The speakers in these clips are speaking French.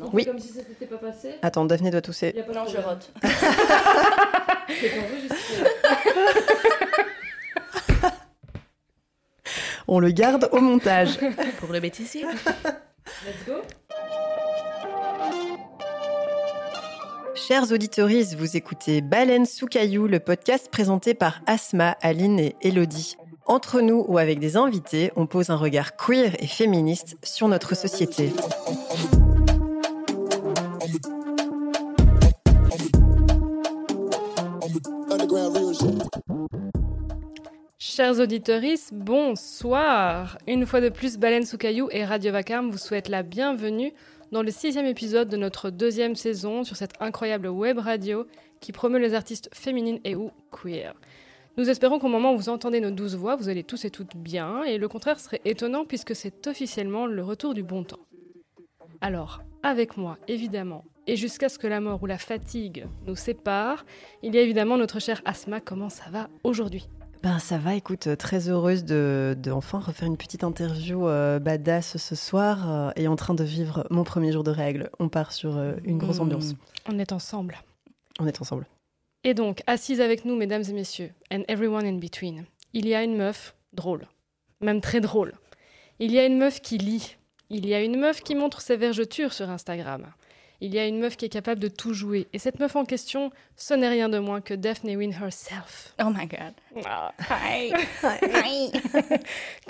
non Oui. Comme si ça s'était pas passé. Attends, Daphné doit tousser. Y a pas de Non, je rote. C'est enregistré. On le garde au montage. Pour le bêtisier. Let's go. Chers auditories, vous écoutez Baleine sous caillou, le podcast présenté par Asma, Aline et Elodie. Entre nous ou avec des invités, on pose un regard queer et féministe sur notre société. Chers auditeurs, bonsoir. Une fois de plus, Baleine sous caillou et Radio Vacarme vous souhaitent la bienvenue dans le sixième épisode de notre deuxième saison sur cette incroyable web radio qui promeut les artistes féminines et ou queer. Nous espérons qu'au moment où vous entendez nos douze voix, vous allez tous et toutes bien, et le contraire serait étonnant puisque c'est officiellement le retour du bon temps. Alors, avec moi, évidemment, et jusqu'à ce que la mort ou la fatigue nous sépare, il y a évidemment notre chère Asma. Comment ça va aujourd'hui? Ben ça va, écoute, euh, très heureuse de, de enfin refaire une petite interview euh, badass ce soir euh, et en train de vivre mon premier jour de règles. On part sur euh, une grosse Mmh. ambiance. On est ensemble. On est ensemble. Et donc, assise avec nous, mesdames et messieurs, and everyone in between, il y a une meuf drôle, même très drôle. Il y a une meuf qui lit. Il y a une meuf qui montre ses vergetures sur Instagram. Il y a une meuf qui est capable de tout jouer. Et cette meuf en question, ce n'est rien de moins que Daphne Wynne herself. Oh my god. Ah, Hi. Hi.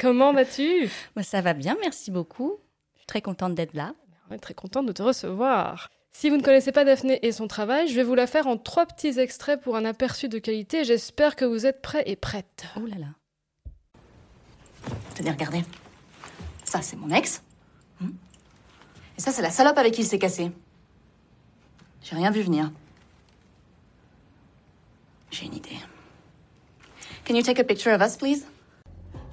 comment vas-tu? Bah, ça va bien, merci beaucoup. Je suis très contente d'être là. On est très contente de te recevoir. Si vous ne connaissez pas Daphné et son travail, je vais vous la faire en trois petits extraits pour un aperçu de qualité. J'espère que vous êtes prêts et prêtes. Oh là là. Tenez, regardez. Ça, c'est mon ex. Hmm. Et ça, c'est la salope avec qui il s'est cassé. J'ai rien vu venir. J'ai une idée. Can you take a picture of us, please?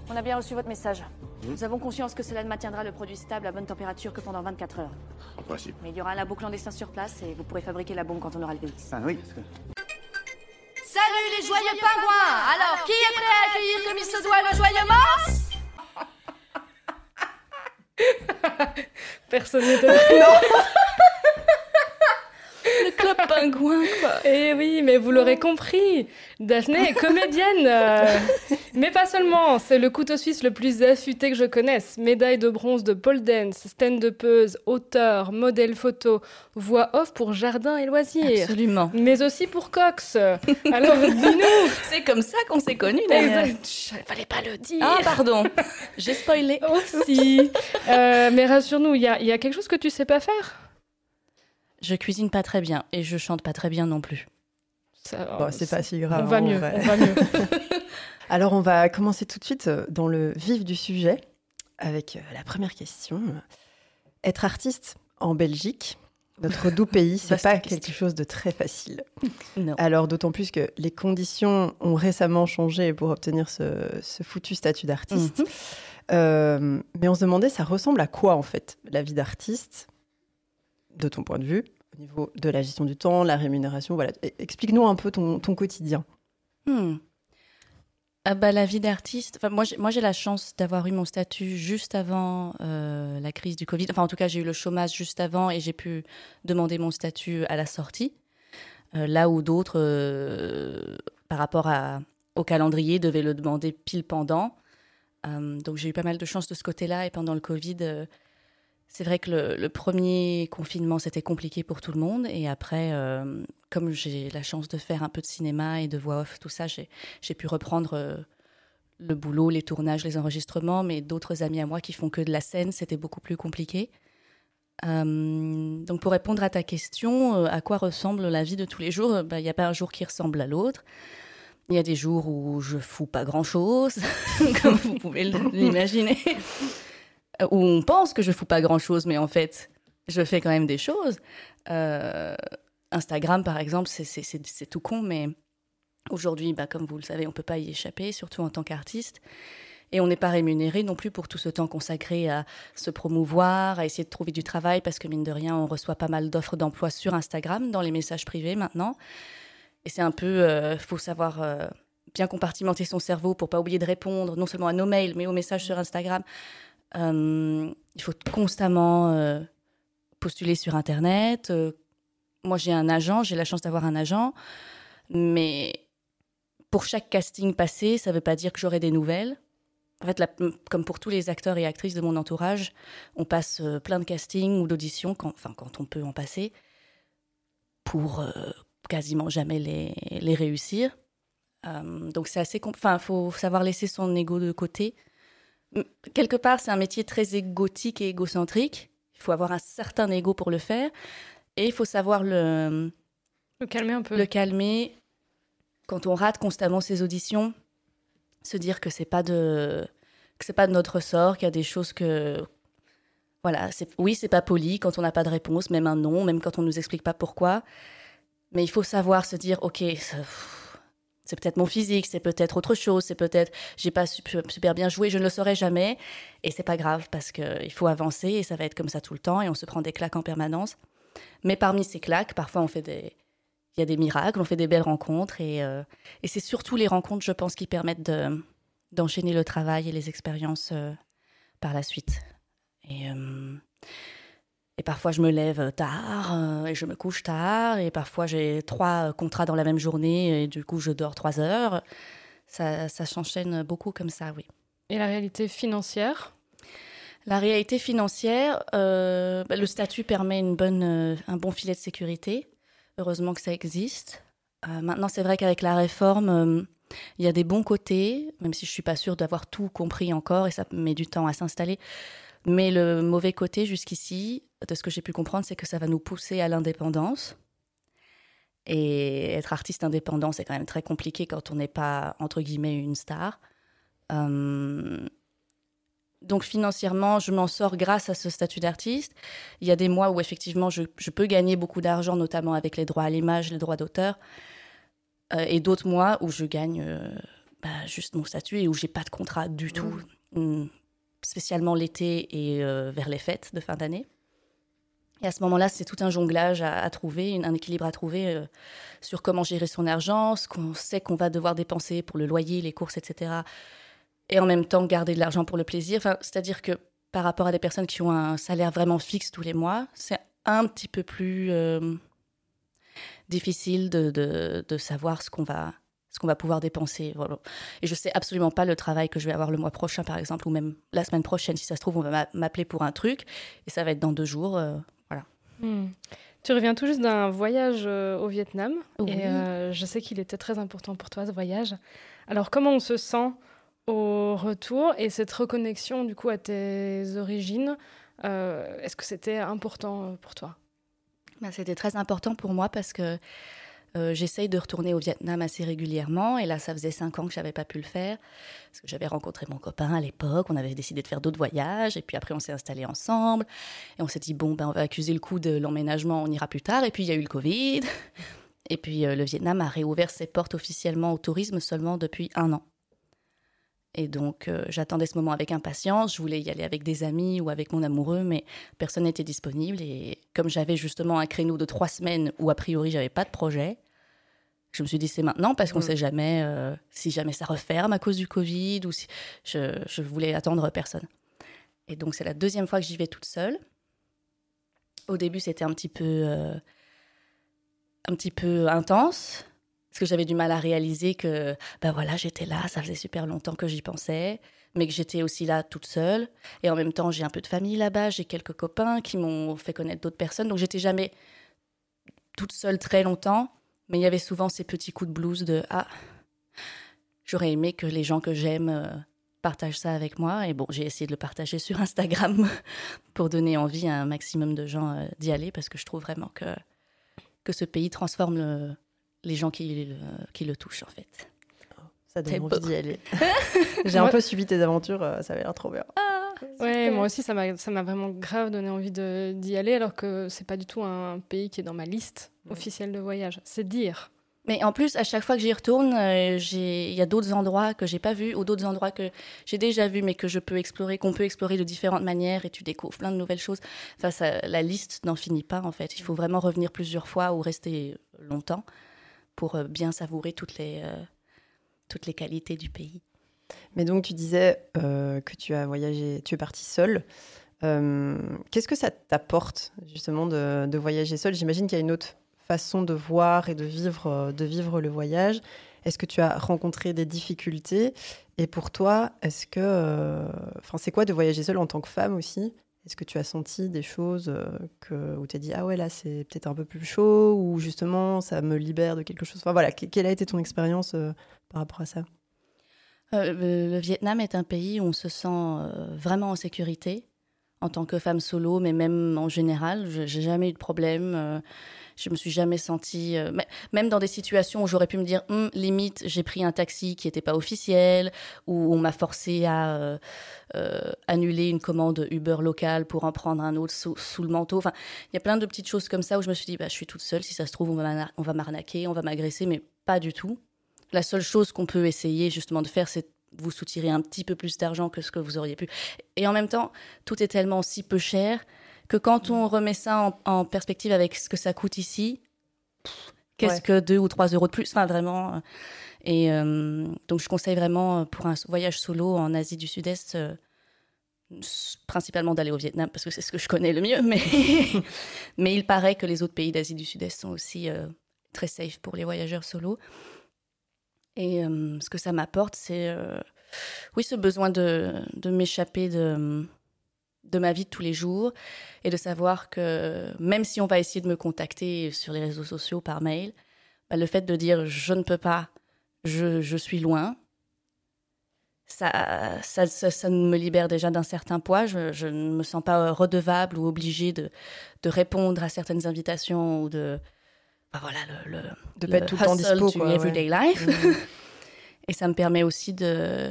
On a bien reçu votre message. Nous avons conscience que cela ne maintiendra le produit stable à bonne température que pendant 24 heures. En principe. Mais il y aura un labo clandestin sur place et vous pourrez fabriquer la bombe quand on aura le VX. Ah oui, parce que... Salut les joyeux pingouins Alors, qui est prêt à accueillir comme il se doit le joyeux mars Personne n'était Le pingouin, quoi. Eh oui, mais vous l'aurez compris, Daphné est comédienne. euh, mais pas seulement, c'est le couteau suisse le plus affûté que je connaisse. Médaille de bronze de pole dance, stand-upeuse, auteur, modèle photo, voix off pour jardin et loisirs. Absolument. Mais aussi pour Cox. Alors dis-nous. C'est comme ça qu'on s'est connus, d'ailleurs. Fallait pas le dire. Ah, pardon. J'ai spoilé. Aussi. Euh, mais rassure-nous, il y y a quelque chose que tu sais pas faire? Je cuisine pas très bien et je chante pas très bien non plus. Ça, Bon, c'est pas si grave. On va mieux, vrai. on va mieux. Alors, on va commencer tout de suite euh, dans le vif du sujet avec euh, la première question. Être artiste en Belgique, notre doux pays, c'est pas question. quelque chose de très facile. Non. Alors, d'autant plus que les conditions ont récemment changé pour obtenir ce, ce foutu statut d'artiste. Mhm. Euh, mais on se demandait, ça ressemble à quoi en fait, la vie d'artiste, de ton point de vue, au niveau de la gestion du temps, la rémunération Voilà, E- explique-nous un peu ton, quotidien. Hmm. Ah bah, la vie d'artiste, enfin, moi, j'ai- la chance d'avoir eu mon statut juste avant euh, la crise du Covid. Enfin, en tout cas, j'ai eu le chômage juste avant et j'ai pu demander mon statut à la sortie. Euh, là où d'autres, euh, par rapport au calendrier, devaient le demander pile pendant. Donc j'ai eu pas mal de chance de ce côté-là. Et pendant le Covid, c'est vrai que le, premier confinement, c'était compliqué pour tout le monde. Et après, euh, comme j'ai la chance de faire un peu de cinéma et de voix off, tout ça, j'ai pu reprendre euh, le boulot, les tournages, les enregistrements. Mais d'autres amis à moi qui font que de la scène, c'était beaucoup plus compliqué. Euh, donc pour répondre à ta question, à quoi ressemble la vie de tous les jours? Bah, Il n'y a pas un jour qui ressemble à l'autre. Il y a des jours où je fous pas grand-chose, comme vous pouvez l'imaginer. Euh, Où on pense que je fous pas grand-chose, mais en fait, je fais quand même des choses. Euh, Instagram, par exemple, c'est- tout con, mais aujourd'hui, bah, comme vous le savez, on peut pas y échapper, surtout en tant qu'artiste. Et on n'est pas rémunéré non plus pour tout ce temps consacré à se promouvoir, à essayer de trouver du travail, parce que mine de rien, on reçoit pas mal d'offres d'emploi sur Instagram, dans les messages privés maintenant. Et c'est un peu, euh, faut savoir euh, bien compartimenter son cerveau pour pas oublier de répondre, non seulement à nos mails, mais aux messages sur Instagram. Euh, il faut constamment euh, postuler sur Internet. Euh, moi, j'ai un agent, j'ai la chance d'avoir un agent, mais pour chaque casting passé, ça ne veut pas dire que j'aurai des nouvelles. En fait, comme pour tous les acteurs et actrices de mon entourage, on passe plein de castings ou d'auditions, quand, enfin quand on peut en passer, pour quasiment jamais les, réussir. Donc c'est assez... Enfin, faut savoir laisser son ego de côté. Quelque part, c'est un métier très égotique et égocentrique. Il faut avoir un certain ego pour le faire. Et il faut savoir le... Le calmer un peu. Le calmer. Quand on rate constamment ses auditions, se dire que c'est pas de que c'est pas de notre sort, qu'il y a des choses que voilà, c'est oui, c'est pas poli quand on n'a pas de réponse, même un non, même quand on nous explique pas pourquoi. Mais il faut savoir se dire OK, c'est peut-être mon physique, c'est peut-être autre chose, c'est peut-être j'ai pas super bien joué, je ne le saurai jamais et c'est pas grave parce que il faut avancer et ça va être comme ça tout le temps et on se prend des claques en permanence. Mais parmi ces claques, parfois on fait des il y a des miracles, on fait des belles rencontres et, euh, et c'est surtout les rencontres, je pense, qui permettent de, d'enchaîner le travail et les expériences euh, par la suite. Et, euh, et parfois, je me lève tard et je me couche tard. Et parfois, j'ai trois contrats dans la même journée et du coup, je dors trois heures. Ça, ça s'enchaîne beaucoup comme ça, oui. Et la réalité financière? La réalité financière, bah, le statut permet une bonne, un bon filet de sécurité. Heureusement que ça existe. Euh, maintenant, c'est vrai qu'avec la réforme, euh, il y a des bons côtés, même si je suis pas sûre d'avoir tout compris encore et ça met du temps à s'installer. Mais le mauvais côté jusqu'ici, de ce que j'ai pu comprendre, c'est que ça va nous pousser à l'indépendance. Et être artiste indépendant, c'est quand même très compliqué quand on n'est pas, entre guillemets, une star. Euh, donc financièrement, je m'en sors grâce à ce statut d'artiste. Il y a des mois où effectivement, je, peux gagner beaucoup d'argent, notamment avec les droits à l'image, les droits d'auteur. Euh, et d'autres mois où je gagne euh, bah, juste mon statut et où j'ai pas de contrat du tout, hum, spécialement l'été et euh, vers les fêtes de fin d'année. Et à ce moment-là, c'est tout un jonglage à, trouver, un équilibre à trouver sur comment gérer son argent, ce qu'on sait qu'on va devoir dépenser pour le loyer, les courses, etc et en même temps garder de l'argent pour le plaisir. Enfin, C'est-à-dire que par rapport à des personnes qui ont un salaire vraiment fixe tous les mois, c'est un petit peu plus euh, difficile de, de, savoir ce qu'on va, ce qu'on va pouvoir dépenser. Voilà. Et je sais absolument pas le travail que je vais avoir le mois prochain, par exemple, ou même la semaine prochaine. Si ça se trouve, on va m'appeler pour un truc et ça va être dans deux jours. Euh, voilà. Hmm. Tu reviens tout juste d'un voyage euh, au Vietnam et je sais qu'il était très important pour toi ce voyage. Alors comment on se sent au retour et cette reconnexion du coup à tes origines, euh, est-ce que c'était important euh, pour toi? Ben, C'était très important pour moi parce que euh, j'essaye de retourner au Vietnam assez régulièrement et là ça faisait cinq ans que j'avais pas pu le faire parce que j'avais rencontré mon copain à l'époque, on avait décidé de faire d'autres voyages et puis après on s'est installé ensemble et on s'est dit bon ben on va accuser le coup de l'emménagement, on ira plus tard et puis il y a eu le Covid et puis le Vietnam a réouvert ses portes officiellement au tourisme seulement depuis un an. Et donc, euh, j'attendais ce moment avec impatience. Je voulais y aller avec des amis ou avec mon amoureux, mais personne n'était disponible. Et comme j'avais justement un créneau de trois semaines où, a priori, j'avais pas de projet, je me suis dit c'est maintenant parce qu'on ne sait jamais euh, si jamais ça referme à cause du Covid ou si je, je voulais attendre personne. Et donc, c'est la deuxième fois que j'y vais toute seule. Au début, c'était un petit peu. Euh, un petit peu intense parce que j'avais du mal à réaliser que, ben voilà, j'étais là, ça faisait super longtemps que j'y pensais, mais que j'étais aussi là toute seule. Et en même temps, j'ai un peu de famille là-bas, j'ai quelques copains qui m'ont fait connaître d'autres personnes, donc j'étais jamais toute seule très longtemps, mais il y avait souvent ces petits coups de blues de ah, j'aurais aimé que les gens que j'aime euh, partagent ça avec moi. Et bon, j'ai essayé de le partager sur Instagram pour donner envie à un maximum de gens euh, d'y aller parce que je trouve vraiment que, que ce pays transforme le, les gens qui le, qui le touchent, en fait. Ça donne envie d'y aller. J'ai un peu suivi tes aventures, euh, ça avait l'air trop bien. Ah, ouais, moi aussi, ça m'a vraiment grave donné envie d'y aller, alors que c'est pas du tout un pays qui est dans ma liste officielle de voyage. C'est dire. Mais en plus, à chaque fois que j'y retourne, euh, il y a d'autres endroits que j'ai pas vus ou d'autres endroits que j'ai déjà vus mais que je peux explorer, qu'on peut explorer de différentes manières et tu découvres plein de nouvelles choses. Enfin, ça, la liste n'en finit pas en fait. Il faut vraiment revenir plusieurs fois ou rester longtemps pour euh, bien savourer toutes les, euh, toutes les qualités du pays. Mais donc tu disais euh, que tu as voyagé, tu es partie seule. Qu'est-ce que ça t'apporte justement de, de voyager seul J'imagine qu'il y a une autre façon de voir et de vivre, de vivre le voyage. Est-ce que tu as rencontré des difficultés? Et pour toi, est-ce que, enfin, c'est quoi de voyager seul en tant que femme aussi? Est-ce que tu as senti des choses euh, que, où tu as dit Ah ouais, là, c'est peut-être un peu plus chaud, ou justement, ça me libère de quelque chose? Voilà, Quelle a été ton expérience euh, par rapport à ça? Euh, le, Vietnam est un pays où on se sent vraiment en sécurité en tant que femme solo, mais même en général. J'ai jamais eu de problème. Je me suis jamais sentie, euh, même dans des situations où j'aurais pu me dire, hum, limite, j'ai pris un taxi qui n'était pas officiel, ou on m'a forcé à euh, euh, annuler une commande Uber locale pour en prendre un autre sous, le manteau. Enfin, il y a plein de petites choses comme ça où je me suis dit, bah, je suis toute seule. Si ça se trouve, on va m'arnaquer, on va m'agresser, mais pas du tout. La seule chose qu'on peut essayer justement de faire, c'est vous soutirer un petit peu plus d'argent que ce que vous auriez pu. Et en même temps, tout est tellement si peu cher que quand on remet ça en, perspective avec ce que ça coûte ici, qu'est-ce que 2 ou 3 euros de plus? Enfin, vraiment. Euh, et euh, donc, je conseille vraiment euh, pour un voyage solo en Asie du Sud-Est, principalement d'aller au Vietnam, parce que c'est ce que je connais le mieux. Mais, mais il paraît que les autres pays d'Asie du Sud-Est sont aussi très safe pour les voyageurs solo. Et ce que ça m'apporte, c'est oui, ce besoin de, de m'échapper de de ma vie de tous les jours et de savoir que même si on va essayer de me contacter sur les réseaux sociaux par mail, bah, le fait de dire je ne peux pas, je, suis loin, ça, ça, ça, me libère déjà d'un certain poids. Je, ne me sens pas redevable ou obligée de, de répondre à certaines invitations ou de. Bah, voilà, le, de pas être tout le temps dispo, quoi, everyday life. Mm. et ça me permet aussi de.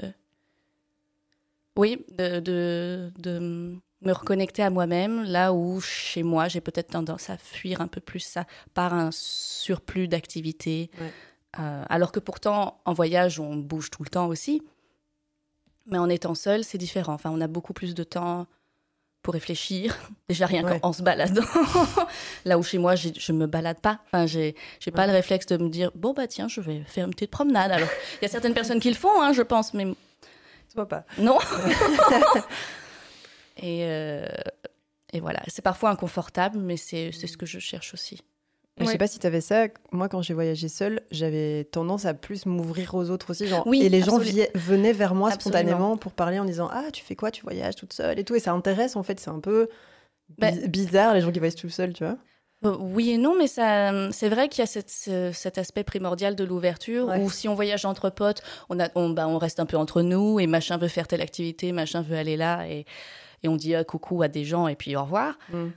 Oui, de, de, de me reconnecter à moi-même, là où chez moi, j'ai peut-être tendance à fuir un peu plus ça par un surplus d'activité. Euh, alors que pourtant, en voyage, on bouge tout le temps aussi. Mais en étant seul, c'est différent. Enfin, on a beaucoup plus de temps pour réfléchir. Déjà rien qu'en se baladant. Là où chez moi, je me balade pas. Enfin, j'ai j'ai pas le réflexe de me dire bon bah tiens, je vais faire une petite promenade. Alors, il y a certaines personnes qui le font, hein, je pense, mais toi pas. Non. Et, euh, et voilà, c'est parfois inconfortable, mais c'est ce que je cherche aussi. Je sais pas si tu avais ça. Moi, quand j'ai voyagé seule, j'avais tendance à plus m'ouvrir aux autres aussi. Genre, oui, et les gens venaient vers moi spontanément pour parler en disant Ah, tu fais quoi? Tu voyages toute seule et tout. Et ça intéresse, en fait. C'est un peu bah bizarre, les gens qui voyagent tout seuls, tu vois. Euh, oui et non, mais ça, c'est vrai qu'il y a cette, cet aspect primordial de l'ouverture où si on voyage entre potes, on, a, on, bah, on reste un peu entre nous et machin veut faire telle activité, machin veut aller là. Et et on dit ah, coucou à des gens et puis au revoir. Mm.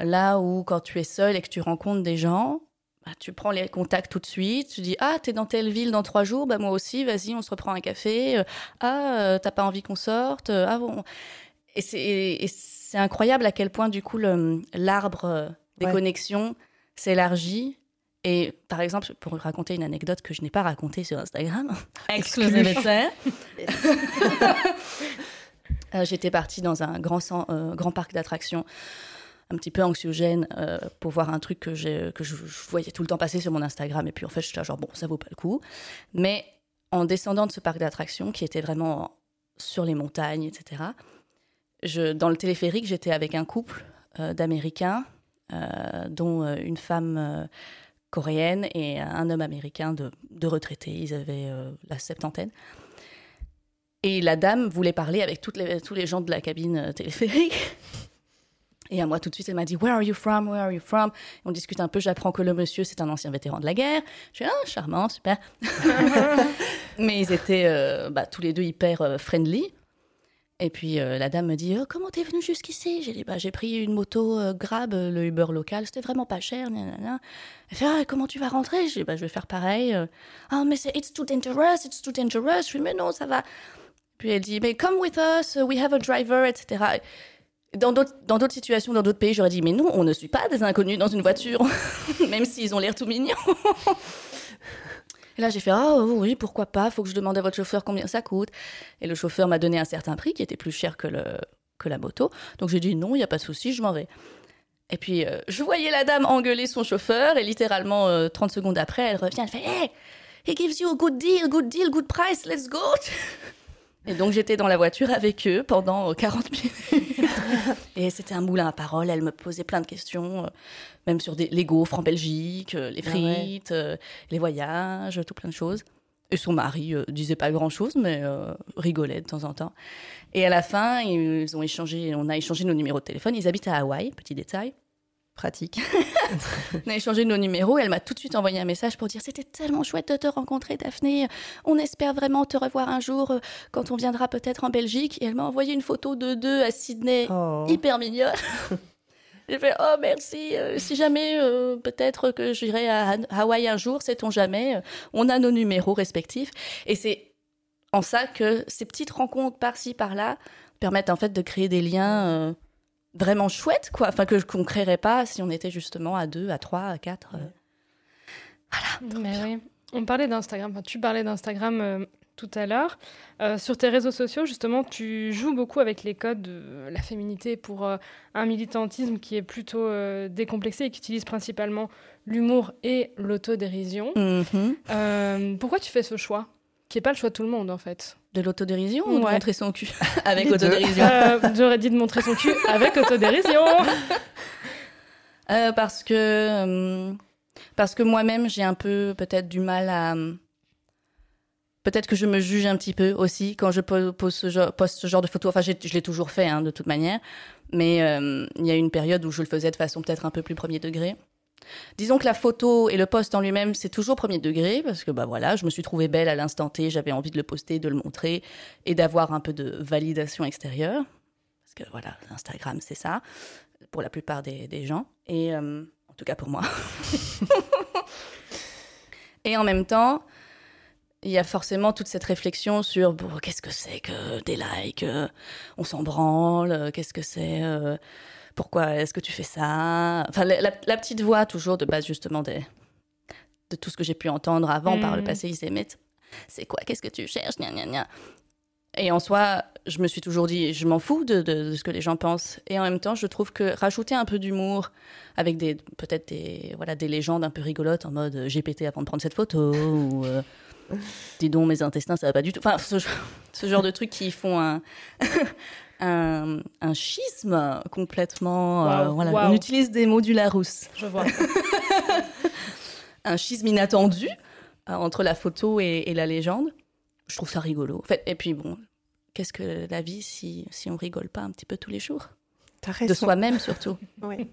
Là où quand tu es seul et que tu rencontres des gens, bah, tu prends les contacts tout de suite, tu dis ah t'es dans telle ville dans trois jours, bah moi aussi vas-y on se reprend un café. Euh, ah euh, t'as pas envie qu'on sorte euh, Ah bon. Et c'est incroyable à quel point du coup l'arbre des connexions s'élargit. Et par exemple, pour raconter une anecdote que je n'ai pas racontée sur Instagram, exclusez Euh, j'étais partie dans un grand, euh, grand parc d'attractions un petit peu anxiogène euh, pour voir un truc que, je, voyais tout le temps passer sur mon Instagram. Et puis en fait, je suis genre, bon, ça vaut pas le coup. Mais en descendant de ce parc d'attractions, qui était vraiment sur les montagnes, etc., dans le téléphérique, j'étais avec un couple d'Américains, dont une femme coréenne et un homme américain de, retraités. Ils avaient la septantaine. Et la dame voulait parler avec tous les gens de la cabine euh, téléphérique. Et à moi, tout de suite, elle m'a dit Where are you from? Where are you from? on discute un peu. J'apprends que le monsieur, c'est un ancien vétéran de la guerre. Je suis ah, charmant, super. Mais ils étaient euh, bah, tous les deux hyper euh, friendly. Et puis la dame me dit oh, Comment t'es venu jusqu'ici? J'ai dit bah, J'ai pris une moto Grab, le Uber local, c'était vraiment pas cher. Elle fait ah, Comment tu vas rentrer? J'ai dit bah, Je vais faire pareil. Ah, mais c'est It's too dangerous, it's too dangerous. Je lui dis Mais non, ça va. Puis elle dit, mais come with us, we have a driver, etc. Dans d'autres situations, dans d'autres pays, j'aurais dit, mais non, on ne suit pas des inconnus dans une voiture, même s'ils ont l'air tout mignons. Et là, j'ai fait, ah oui, pourquoi pas, faut que je demande à votre chauffeur combien ça coûte. Et le chauffeur m'a donné un certain prix qui était plus cher que, la moto. Donc j'ai dit, non, il n'y a pas de souci, je m'en vais. Et puis, euh, je voyais la dame engueuler son chauffeur, et littéralement, 30 euh, secondes après, elle revient, elle fait, hey, he gives you a good deal, good deal, good price, let's go. Et donc j'étais dans la voiture avec eux pendant 40 minutes. Et c'était un moulin à parole. Elle me posait plein de questions, euh, même sur des, les gaufres en Belgique, euh, les Ah ouais. frites, euh, les voyages, tout plein de choses. Et son mari disait pas grand chose, mais rigolait de temps en temps. Et à la fin, ils ont échangé, on a échangé nos numéros de téléphone. Ils habitent à Hawaï, petit détail. Pratique. On a échangé nos numéros et elle m'a tout de suite envoyé un message pour dire c'était tellement chouette de te rencontrer Daphné. On espère vraiment te revoir un jour euh, quand on viendra peut-être en Belgique. Et elle m'a envoyé une photo de deux à Sydney, Oh. hyper mignonne. J'ai fait oh merci. euh, si jamais euh, peut-être que j'irai à Hawaï un jour, sait-on jamais. on a nos numéros respectifs et c'est en ça que ces petites rencontres par-ci par-là permettent en fait de créer des liens. euh, vraiment chouettes quoi enfin que qu'on créerait pas si on était justement à deux à trois à quatre euh. Mais oui. On parlait d'Instagram, enfin, tu parlais d'Instagram euh, tout à l'heure. Euh, sur tes réseaux sociaux, justement, tu joues beaucoup avec les codes de la féminité pour un militantisme qui est plutôt décomplexé et qui utilise principalement l'humour et l'autodérision. Euh, pourquoi tu fais ce choix? Qui n'est pas le choix de tout le monde, en fait. de l'autodérision ou de montrer son cul avec autodérision Euh, J'aurais dit de montrer son cul avec autodérision. Euh, parce que euh, parce que moi-même j'ai un peu peut-être du mal à peut-être que je me juge un petit peu aussi quand je po- pose ce genre, poste ce genre de photos. Enfin, je l'ai toujours fait hein, de toute manière, mais il y a une période où je le faisais de façon peut-être un peu plus premier degré. Disons que la photo et le poste en lui-même, c'est toujours premier degré parce que bah voilà, je me suis trouvée belle à l'instant T, j'avais envie de le poster, de le montrer et d'avoir un peu de validation extérieure. Parce que voilà, Instagram, c'est ça pour la plupart des, gens et euh, en tout cas pour moi. et en même temps, il y a forcément toute cette réflexion sur qu'est-ce que c'est que des likes, euh, on s'en branle, euh, qu'est-ce que c'est, pourquoi est-ce que tu fais ça? Enfin, la, la- la petite voix toujours de base justement des, de tout ce que j'ai pu entendre avant par le Mhm. passé, t- c'est quoi, qu'est-ce que tu cherches, gna, gna, gna. Et en soi, je me suis toujours dit, je m'en fous de, de- de ce que les gens pensent. Et en même temps, je trouve que rajouter un peu d'humour avec des peut-être des voilà des légendes un peu rigolotes en mode euh, j'ai pété avant de prendre cette photo ou euh, dis donc mes intestins ça va pas du tout. Enfin ce, ce genre de trucs qui font un un, un schisme complètement. euh, voilà, on utilise des mots du Larousse. Je vois. Un schisme inattendu euh, entre la photo et, et la légende. Je trouve ça rigolo. En fait, et puis bon, qu'est-ce que la vie si si on rigole pas un petit peu tous les jours? De soi-même surtout. Oui.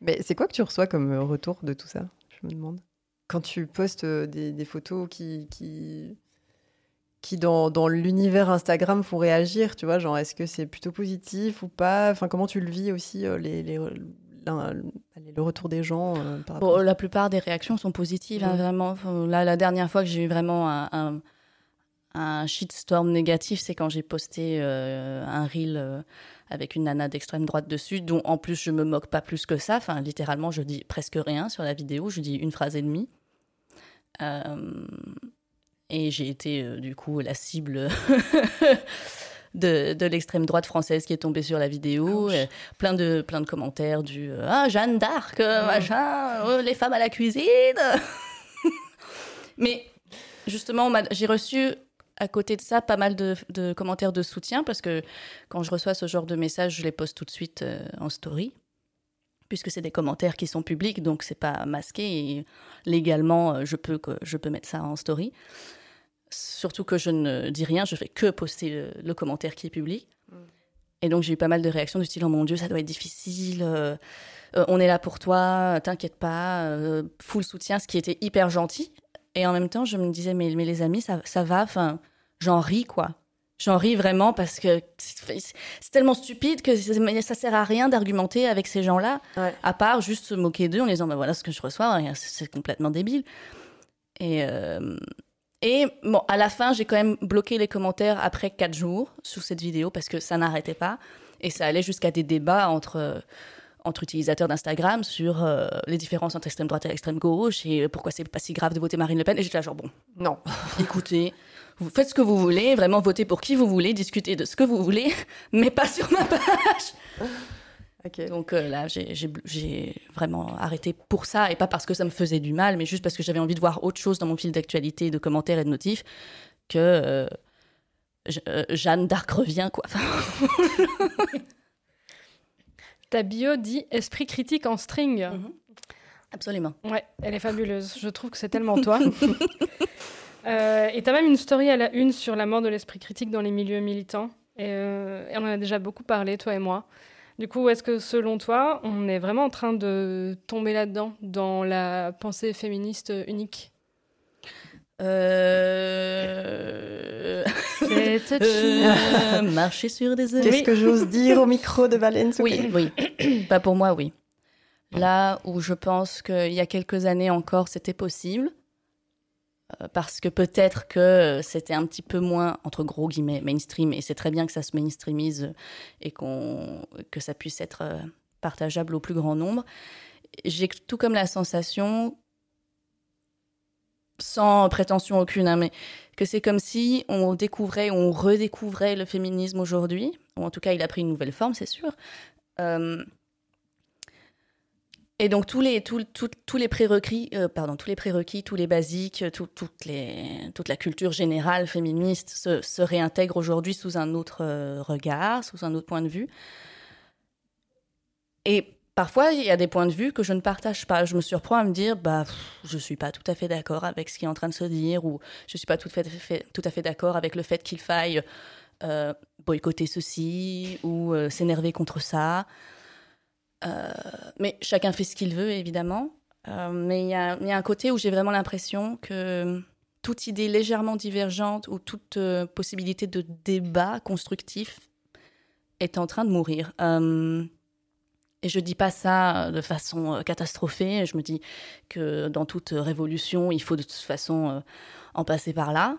Mais c'est quoi que tu reçois comme euh, retour de tout ça? Je me demande. Quand tu postes des, des photos qui, qui, qui dans, dans l'univers Instagram, font réagir, tu vois, genre est-ce que c'est plutôt positif ou pas? Enfin, comment tu le vis aussi, euh, les, les, le retour des gens euh, par Bon, la plupart des réactions sont positives, hein, vraiment. Là, la dernière fois que j'ai eu vraiment un, un, un shitstorm négatif, c'est quand j'ai posté euh, un reel avec une nana d'extrême droite dessus, dont en plus je me moque pas plus que ça. Enfin, littéralement, je dis presque rien sur la vidéo. Je dis une phrase et demie. Euh, et j'ai été euh, du coup la cible de, de l'extrême droite française qui est tombée sur la vidéo. Euh, plein de plein de commentaires du euh, ah Jeanne d'Arc euh, Ah. machin euh, les femmes à la cuisine mais justement j'ai reçu à côté de ça pas mal de, de commentaires de soutien parce que quand je reçois ce genre de messages je les poste tout de suite euh, en story puisque c'est des commentaires qui sont publics donc c'est pas masqué. Et légalement euh, je peux je peux mettre ça en story. Surtout que je ne dis rien je fais que poster le, le commentaire qui est public. Et donc j'ai eu pas mal de réactions du style oh mon dieu ça doit être difficile euh, euh, on est là pour toi t'inquiète pas euh, full soutien ce qui était hyper gentil. Et en même temps je me disais mais, mais les amis ça, ça va enfin j'en ris quoi j'en ris vraiment parce que c'est tellement stupide que ça sert à rien d'argumenter avec ces gens là Ouais. à part juste se moquer d'eux en disant bah voilà ce que je reçois et c'est complètement débile et euh, et bon, à la fin, j'ai quand même bloqué les commentaires après quatre jours sous cette vidéo parce que ça n'arrêtait pas. Et ça allait jusqu'à des débats entre, entre utilisateurs d'Instagram sur euh, les différences entre extrême droite et extrême gauche et pourquoi c'est pas si grave de voter Marine Le Pen. Et j'étais là, genre, bon, Non. écoutez, vous faites ce que vous voulez, vraiment votez pour qui vous voulez, discutez de ce que vous voulez, mais pas sur ma page. Donc euh, là, j'ai- vraiment arrêté pour ça, et pas parce que ça me faisait du mal, mais juste parce que j'avais envie de voir autre chose dans mon fil d'actualité, de commentaires et de notifs, que, euh, euh, Jeanne d'Arc revient, quoi. Ta bio dit esprit critique en string. Mhm. Absolument. Ouais, elle est fabuleuse. Je trouve que c'est tellement toi. Euh, et tu as même une story à la une sur la mort de l'esprit critique dans les milieux militants. Et, euh, et, on en a déjà beaucoup parlé, toi et moi. Du coup, est-ce que selon toi, on est vraiment en train de tomber là-dedans, dans la pensée féministe unique? Euh... euh... marcher sur des œufs. Qu'est-ce que j'ose dire au micro de Valence Oui, oui. Pas pour moi, oui. Là où je pense qu'il y a quelques années encore, c'était possible, euh, parce que peut-être que c'était un petit peu moins, entre gros guillemets, mainstream, et c'est très bien que ça se mainstreamise et qu'on, que ça puisse être euh, partageable au plus grand nombre. J'ai tout comme la sensation, sans prétention aucune, hein, mais que c'est comme si on découvrait, on redécouvrait le féminisme aujourd'hui, ou en tout cas il a pris une nouvelle forme, c'est sûr. Euh, et donc tous les, tous, tous les prérequis, euh, pardon, tous les prérequis, tous les basiques, toutes les, toute la culture générale féministe se, se réintègre aujourd'hui sous un autre euh, regard, sous un autre point de vue. Et parfois, il y a des points de vue que je ne partage pas. Je me surprends à me dire, bah, je suis pas tout à fait d'accord avec ce qui est en train de se dire, ou je suis pas tout, fait, tout à fait d'accord avec le fait qu'il faille euh, boycotter ceci ou s'énerver contre ça. Euh, mais chacun fait ce qu'il veut, évidemment. Euh, mais il y, a, un côté où j'ai vraiment l'impression que toute idée légèrement divergente ou toute euh, possibilité de débat constructif est en train de mourir. et je dis pas ça de façon catastrophée. Je me dis que dans toute révolution, il faut de toute façon en passer par là.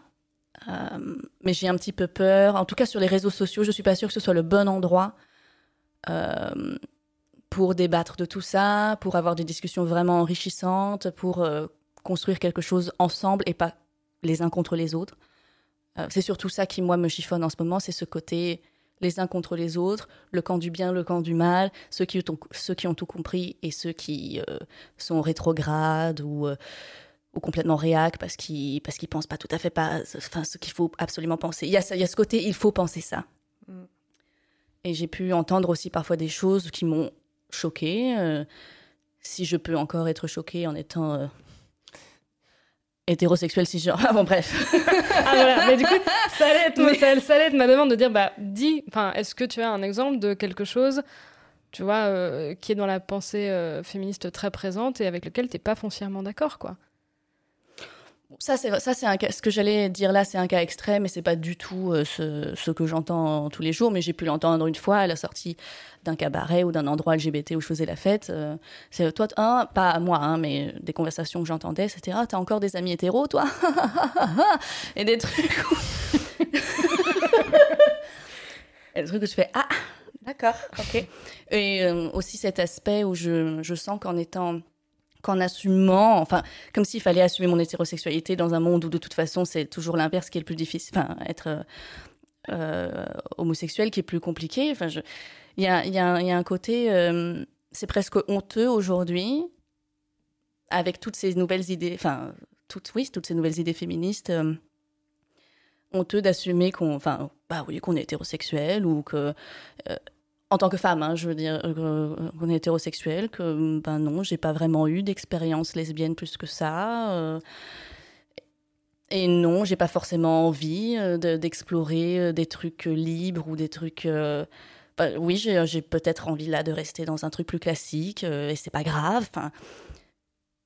mais j'ai un petit peu peur. En tout cas, sur les réseaux sociaux, je suis pas sûre que ce soit le bon endroit pour débattre de tout ça, pour avoir des discussions vraiment enrichissantes, pour euh, construire quelque chose ensemble et pas les uns contre les autres. Euh, c'est surtout ça qui, moi, me chiffonne en ce moment, c'est ce côté les uns contre les autres, le camp du bien, le camp du mal, ceux qui ont, ceux qui ont tout compris et ceux qui euh, sont rétrogrades ou, ou complètement réac parce qu'ils parce qu'ils pensent pas tout à fait pas, enfin, ce qu'il faut absolument penser. Il y, a il y a ce côté, il faut penser ça. Mm. Et j'ai pu entendre aussi parfois des choses qui m'ont choquée. Euh, si je peux encore être choquée en étant euh, hétérosexuelle, si genre. Ah bon, bref. ah voilà, mais du coup, ça allait être, ça, allait être ma demande de dire bah, dis, est-ce que tu as un exemple de quelque chose, tu vois, euh, qui est dans la pensée féministe très présente et avec lequel tu n'es pas foncièrement d'accord, quoi? Ça, c'est ça, c'est un ce que j'allais dire là, c'est un cas extrême, et c'est pas du tout euh, ce, que j'entends tous les jours, mais j'ai pu l'entendre une fois à la sortie d'un cabaret ou d'un endroit LGBT où je faisais la fête. Euh, c'est toi, un, pas moi, hein, mais des conversations que j'entendais, c'était ah, t'as encore des amis hétéros, toi, et des trucs. et des trucs où je fais ah, d'accord, ok. Et euh, aussi cet aspect où je, je sens qu'en étant qu'en assumant, enfin, comme s'il fallait assumer mon hétérosexualité dans un monde où de toute façon c'est toujours l'inverse qui est le plus difficile, enfin, être euh, homosexuel qui est plus compliqué. Enfin, il y a, y, a, y a, un côté, euh, c'est presque honteux aujourd'hui, avec toutes ces nouvelles idées, enfin, toutes, oui, toutes ces nouvelles idées féministes. Euh, honteux d'assumer qu'on enfin bah oui qu'on est hétérosexuel ou que en tant que femme, hein, je veux dire, euh, qu'on est hétérosexuel, que ben non, j'ai pas vraiment eu d'expérience lesbienne plus que ça. Euh, et non, j'ai pas forcément envie euh, d'explorer des trucs libres ou des trucs. Bah, oui, j'ai peut-être envie là de rester dans un truc plus classique et c'est pas grave.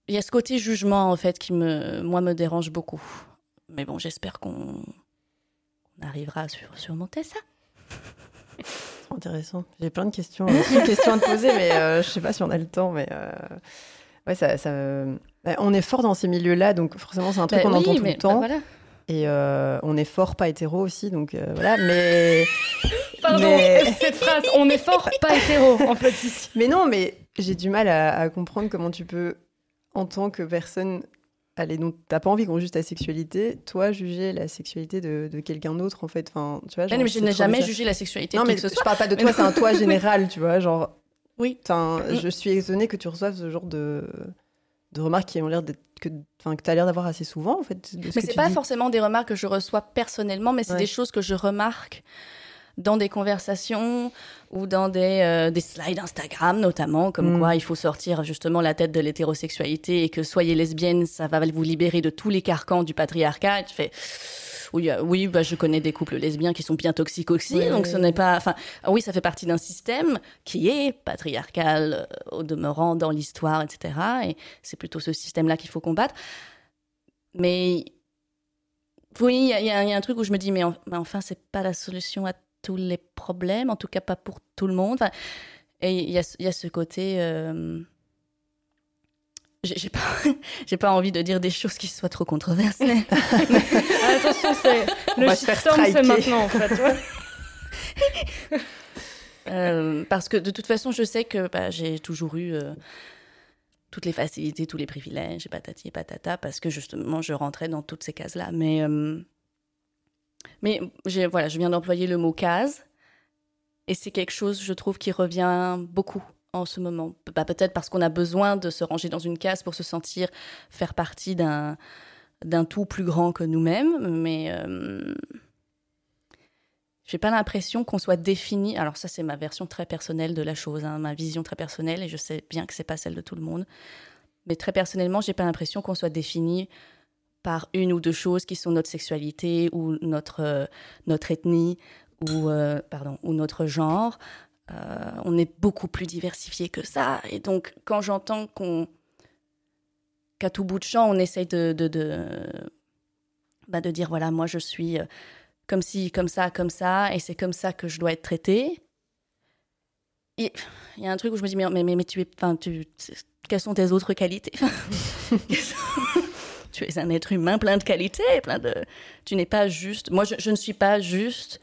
il y a ce côté jugement en fait qui me, moi, me dérange beaucoup. Mais bon, j'espère qu'on arrivera à surmonter ça. intéressant. J'ai plein de questions, questions à te poser, mais euh, je sais pas si on a le temps. Mais euh, ouais, ça, ça... Bah, on est fort dans ces milieux-là, donc forcément c'est un truc bah qu'on entend tout le temps. Bah, Et euh, on est fort pas hétéro aussi, donc voilà. Mais pardon, cette phrase, on est fort pas hétéro en fait ici. Mais non, mais j'ai du mal à, à comprendre comment tu peux, en tant que personne allez, donc t'as pas envie qu'on juge ta sexualité, toi juger la sexualité de, quelqu'un d'autre en fait. Enfin, tu vois. mais je n'ai jamais jugé la sexualité. Non, mais je parle pas de toi, c'est un toi général, tu vois, genre. Oui. je suis étonnée que tu reçoives ce genre de de remarques qui ont l'air d'être que, que tu as l'air d'avoir assez souvent, en fait. mais c'est pas forcément des remarques que je reçois personnellement, mais c'est des choses que je remarque dans des conversations ou dans des, euh, des slides Instagram notamment, comme mm. quoi il faut sortir justement la tête de l'hétérosexualité et que soyez lesbienne, ça va vous libérer de tous les carcans du patriarcat. Et tu fais oui, euh, oui bah, je connais des couples lesbiens qui sont bien toxiques aussi, donc ce n'est pas. Enfin, oui, ça fait partie d'un système qui est patriarcal euh, au demeurant dans l'histoire, etc. Et c'est plutôt ce système-là qu'il faut combattre. Mais oui, il y, a un truc où je me dis, mais, mais enfin, c'est pas la solution à tous les problèmes, en tout cas pas pour tout le monde. et il y a, y a, ce côté. Euh, j'ai pas, j'ai pas envie de dire des choses qui soient trop controversées. Ah, attention, c'est le shitstorm, c'est maintenant en fait. Euh, parce que de toute façon, je sais que bah, j'ai toujours eu euh, toutes les facilités, tous les privilèges, et patati et patata, parce que justement, je rentrais dans toutes ces cases-là. Mais mais voilà, je viens d'employer le mot case. Et c'est quelque chose, je trouve, qui revient beaucoup en ce moment. Bah, peut-être parce qu'on a besoin de se ranger dans une case pour se sentir faire partie d'un, d'un tout plus grand que nous-mêmes. Mais euh, j'ai pas l'impression qu'on soit défini. Alors, ça, c'est ma version très personnelle de la chose, hein, ma vision très personnelle, et je sais bien que c'est pas celle de tout le monde. Mais très personnellement, j'ai pas l'impression qu'on soit défini par une ou deux choses qui sont notre sexualité ou notre, euh, notre ethnie ou, euh, pardon, ou notre genre. Euh, on est beaucoup plus diversifié que ça. Et donc, quand j'entends qu'à tout bout de champ, on essaye de, de, de, bah de dire, voilà, moi je suis comme ci, comme ça, comme ça, et c'est comme ça que je dois être traitée. Il y a un truc où je me dis, mais, mais, mais, tu es... Tu, quelles sont tes autres qualités? tu es un être humain plein de qualités, plein de. Tu n'es pas juste. Moi, je, ne suis pas juste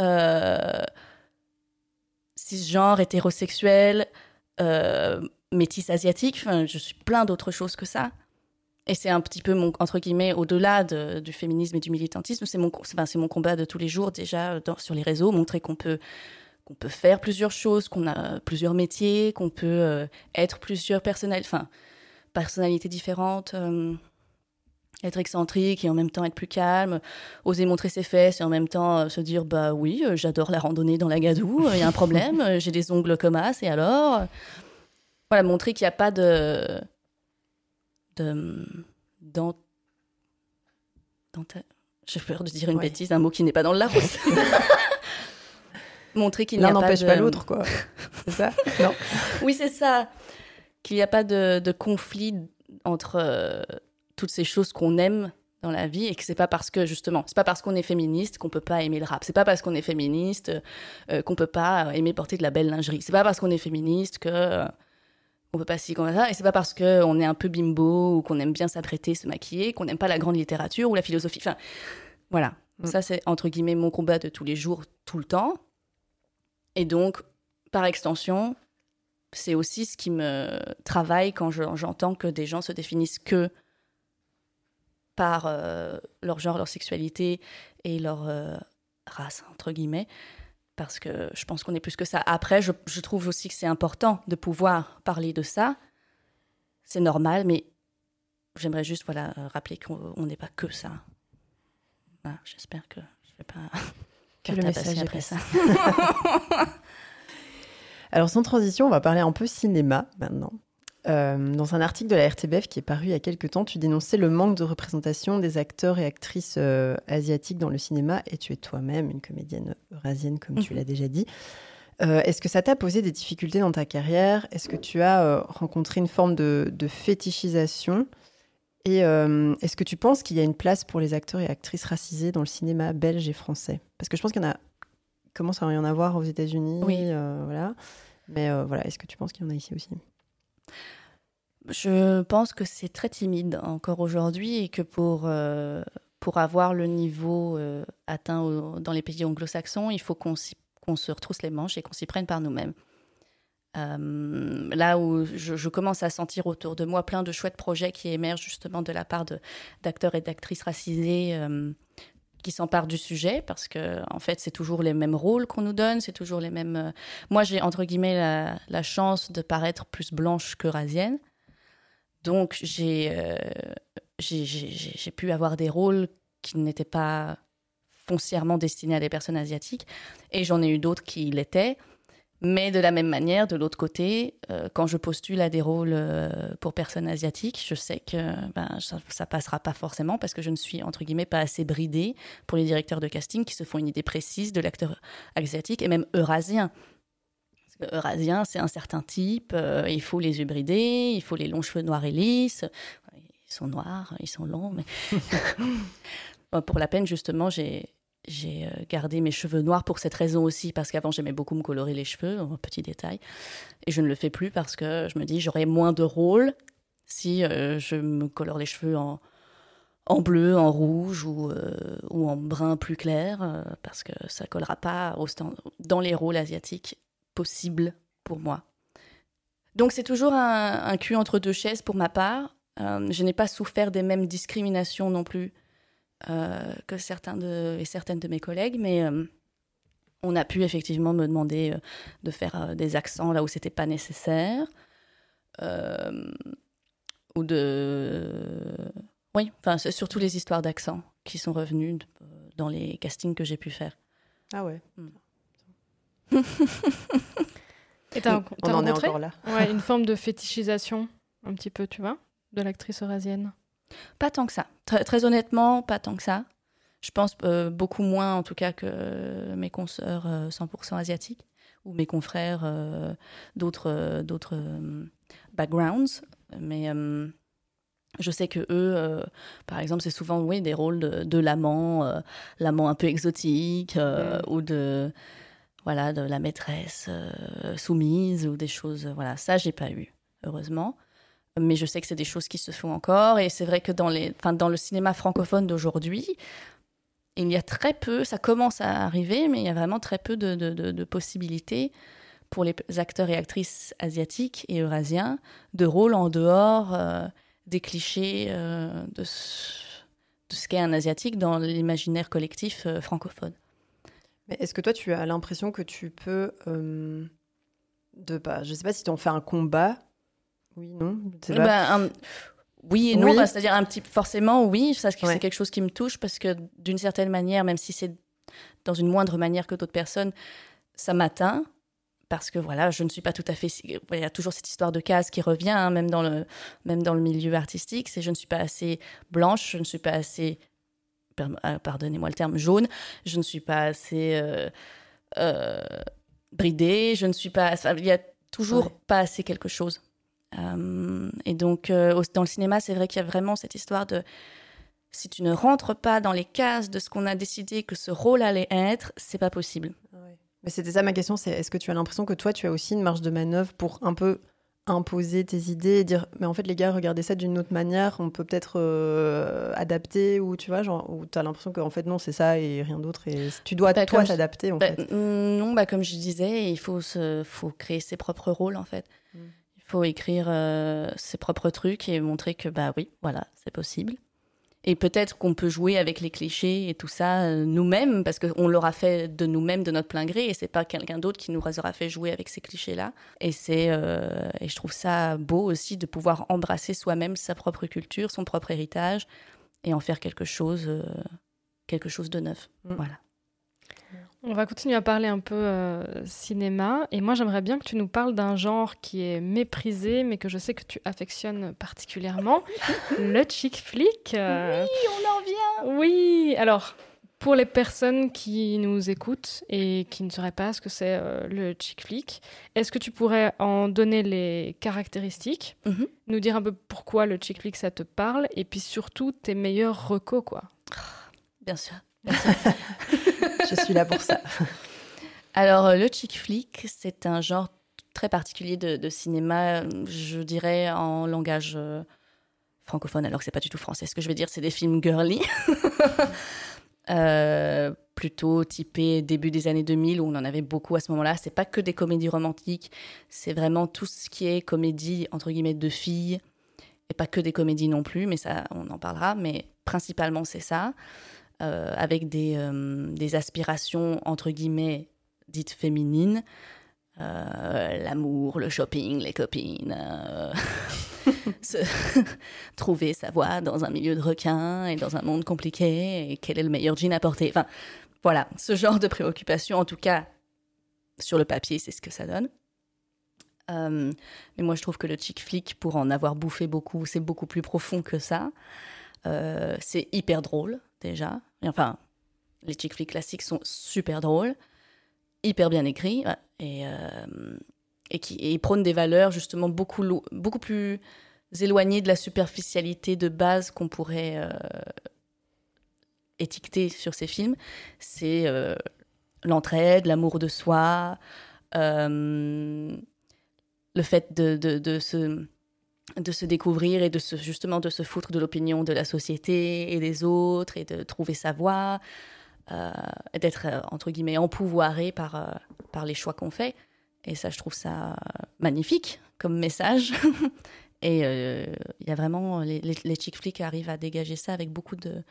euh, cisgenre, hétérosexuel, euh, métis asiatique. Enfin, je suis plein d'autres choses que ça. Et c'est un petit peu mon entre guillemets au-delà du féminisme et du militantisme. C'est mon, c'est mon combat de tous les jours déjà sur les réseaux, montrer qu'on peut qu'on peut faire plusieurs choses, qu'on a plusieurs métiers, qu'on peut euh, être plusieurs personnalités, enfin personnalités différentes. Euh, être excentrique et en même temps être plus calme, oser montrer ses fesses et en même temps euh, se dire bah oui, euh, j'adore la randonnée dans la gadoue, il y a un problème, euh, j'ai des ongles comme as et alors? Voilà, montrer qu'il n'y a pas de de dans dans j'ai peur de dire une bêtise, un mot qui n'est pas dans le Larousse. montrer qu'il n'y a pas n'empêche pas l'autre quoi. C'est ça? Non. oui, c'est ça. Qu'il n'y a pas de, de conflit entre toutes ces choses qu'on aime dans la vie et que c'est pas parce que justement c'est pas parce qu'on est féministe qu'on peut pas aimer le rap. C'est pas parce qu'on est féministe euh, qu'on peut pas aimer porter de la belle lingerie. C'est pas parce qu'on est féministe que euh, on peut pas s'y comme ça. Et c'est pas parce que on est un peu bimbo ou qu'on aime bien s'apprêter se maquiller qu'on n'aime pas la grande littérature ou la philosophie. Enfin voilà. Mm. ça c'est entre guillemets mon combat de tous les jours tout le temps. Et donc par extension c'est aussi ce qui me travaille quand j'entends que des gens se définissent que par euh, leur genre, leur sexualité et leur euh, race, entre guillemets, parce que je pense qu'on est plus que ça. Après, je, je trouve aussi que c'est important de pouvoir parler de ça. C'est normal, mais j'aimerais juste voilà, rappeler qu'on n'est pas que ça. J'espère que je ne vais pas que le message après ça. Alors sans transition, on va parler un peu cinéma maintenant. Euh, dans un article de la RTBF qui est paru il y a quelques temps, tu dénonçais le manque de représentation des acteurs et actrices euh, asiatiques dans le cinéma et tu es toi-même une comédienne eurasienne, comme tu mhm. l'as déjà dit. Euh, est-ce que ça t'a posé des difficultés dans ta carrière? Est-ce que tu as rencontré une forme de, fétichisation? Et est-ce que tu penses qu'il y a une place pour les acteurs et actrices racisés dans le cinéma belge et français? Parce que je pense qu'il y en a, commence à y en avoir aux États-Unis? Oui. voilà. Mais voilà, est-ce que tu penses qu'il y en a ici aussi? Je pense que c'est très timide encore aujourd'hui et que pour, euh, pour avoir le niveau euh, atteint dans les pays anglo-saxons, il faut qu'on se retrousse les manches et qu'on s'y prenne par nous-mêmes. Euh, là où je, commence à sentir autour de moi plein de chouettes projets qui émergent justement de la part d'acteurs et d'actrices racisés qui s'emparent du sujet parce que en fait c'est toujours les mêmes rôles qu'on nous donne, c'est toujours les mêmes. Moi j'ai entre guillemets la, la, chance de paraître plus blanche que rasienne. Donc j'ai j'ai pu avoir des rôles qui n'étaient pas foncièrement destinés à des personnes asiatiques, et j'en ai eu d'autres qui l'étaient. Mais de la même manière, de l'autre côté, euh, quand je postule à des rôles euh, pour personnes asiatiques, je sais que ben, ça, ne passera pas forcément parce que je ne suis, entre guillemets, pas assez bridée pour les directeurs de casting qui se font une idée précise de l'acteur asiatique et même eurasien. Eurasien, c'est un certain type, euh, il faut les bridés, il faut les longs cheveux noirs et lisses. Ils sont noirs, ils sont longs, mais... pour la peine, justement, j'ai j'ai euh, gardé mes cheveux noirs pour cette raison aussi, parce qu'avant j'aimais beaucoup me colorer les cheveux, un petit détail. Et je ne le fais plus parce que je me dis j'aurais moins de rôle si euh, je me colore les cheveux en, en bleu, en rouge ou, euh, ou en brun plus clair, parce que ça collera pas au dans les rôles asiatiques possibles pour moi. Donc c'est toujours un, un, cul entre deux chaises pour ma part. je n'ai pas souffert des mêmes discriminations non plus euh, que certains de, et certaines de mes collègues, mais euh, on a pu effectivement me demander euh, de faire des accents là où c'était pas nécessaire, ou de, oui, enfin surtout les histoires d'accents qui sont revenues dans les castings que j'ai pu faire. Ah ouais. Hmm. Et on en est encore là. Ouais, une forme de fétichisation, un petit peu, tu vois, de l'actrice eurasienne. Pas tant que ça. Très, honnêtement, pas tant que ça. Je pense euh, beaucoup moins, en tout cas, que mes consoeurs 100% euh, asiatiques ou mes confrères euh, d'autres d'autres backgrounds. Mais je sais que eux, par exemple, c'est souvent oui des rôles de, l'amant, l'amant un peu exotique mm. ou de voilà de la maîtresse soumise ou des choses. voilà, ça j'ai pas eu heureusement mais je sais que c'est des choses qui se font encore. Et c'est vrai que dans, les, dans le cinéma francophone d'aujourd'hui, il y a très peu, ça commence à arriver, mais il y a vraiment très peu de, de, possibilités pour les acteurs et actrices asiatiques et eurasiens de rôles en dehors euh, des clichés euh, de, ce qu'est un asiatique dans l'imaginaire collectif euh, francophone. Mais est-ce que toi, tu as l'impression que tu peux, de, bah, je ne sais pas si tu en fais un combat oui, non ben, Oui et non, bah, c'est-à-dire un petit forcément oui, ça c'est quelque chose qui me touche parce que d'une certaine manière, même si c'est dans une moindre manière que d'autres personnes, ça m'atteint parce que voilà, je ne suis pas tout à fait. Il y a toujours cette histoire de case qui revient, hein, même dans le même dans le milieu artistique. C'est je ne suis pas assez blanche, je ne suis pas assez euh, pardonnez-moi le terme jaune, je ne suis pas assez euh, euh, bridée, je ne suis pas. Il y a toujours pas assez quelque chose. Euh, et donc, euh, dans le cinéma, c'est vrai qu'il y a vraiment cette histoire de si tu ne rentres pas dans les cases de ce qu'on a décidé que ce rôle allait être, c'est pas possible. Mais c'était ça ma question, c'est est-ce que tu as l'impression que toi, tu as aussi une marge de manœuvre pour un peu imposer tes idées et dire mais en fait les gars regardez ça d'une autre manière on peut peut-être euh, adapter ou tu vois genre ou tu as l'impression qu'en fait non c'est ça et rien d'autre et tu dois bah, toi t'adapter en bah, fait. non bah comme je disais il faut se faut créer ses propres rôles en fait. Mm. Faut écrire euh, ses propres trucs et montrer que bah oui, voilà, c'est possible. Et peut-être qu'on peut jouer avec les clichés et tout ça euh, nous-mêmes, parce qu'on l'aura fait de nous-mêmes, de notre plein gré, et c'est pas quelqu'un d'autre qui nous aura fait jouer avec ces clichés-là. Et c'est, euh, et je trouve ça beau aussi de pouvoir embrasser soi-même sa propre culture, son propre héritage, et en faire quelque chose, quelque chose de neuf. Mm. Voilà. On va continuer à parler un peu euh, cinéma. Et moi, j'aimerais bien que tu nous parles d'un genre qui est méprisé, mais que je sais que tu affectionnes particulièrement, le chick flick. Euh. Oui, on en vient. Oui, alors, pour les personnes qui nous écoutent et qui ne sauraient pas ce que c'est euh, le chick flick, est-ce que tu pourrais en donner les caractéristiques, mhm. nous dire un peu pourquoi le chick flick ça te parle, et puis surtout tes meilleurs recos, quoi? Bien sûr. Je suis là pour ça. Alors, euh, le chick flick, c'est un genre très particulier de, cinéma, je dirais en langage euh, francophone, alors que c'est pas du tout français. Ce que je veux dire, c'est des films girly. Euh, plutôt typé début des années 2000 où on en avait beaucoup à ce moment-là. C'est pas que des comédies romantiques, c'est vraiment tout ce qui est comédie entre guillemets de filles et pas que des comédies non plus, mais ça on en parlera. Mais principalement c'est ça. Euh, avec des, euh, des, aspirations entre guillemets dites féminines. Euh, l'amour, le shopping, les copines. trouver sa voie dans un milieu de requins et dans un monde compliqué et quel est le meilleur jean à porter. Enfin, voilà, ce genre de préoccupation, en tout cas, sur le papier, c'est ce que ça donne. Mais moi, je trouve que le chick flick, pour en avoir bouffé beaucoup, c'est beaucoup plus profond que ça. C'est hyper drôle, déjà. enfin, les chick flicks classiques sont super drôles, hyper bien écrits, et, euh, et qui prônent des valeurs, justement, beaucoup, beaucoup plus éloignées de la superficialité de base qu'on pourrait étiqueter sur ces films. C'est l'entraide, l'amour de soi, le fait de, de, de, se, de se découvrir et de se, justement de se foutre de l'opinion de la société et des autres et de trouver sa voie, euh, d'être euh, entre guillemets empouvoiré par, euh, par les choix qu'on fait. Et ça, je trouve ça magnifique comme message. et il y a vraiment les, les, les flicks arrivent à dégager ça avec beaucoup de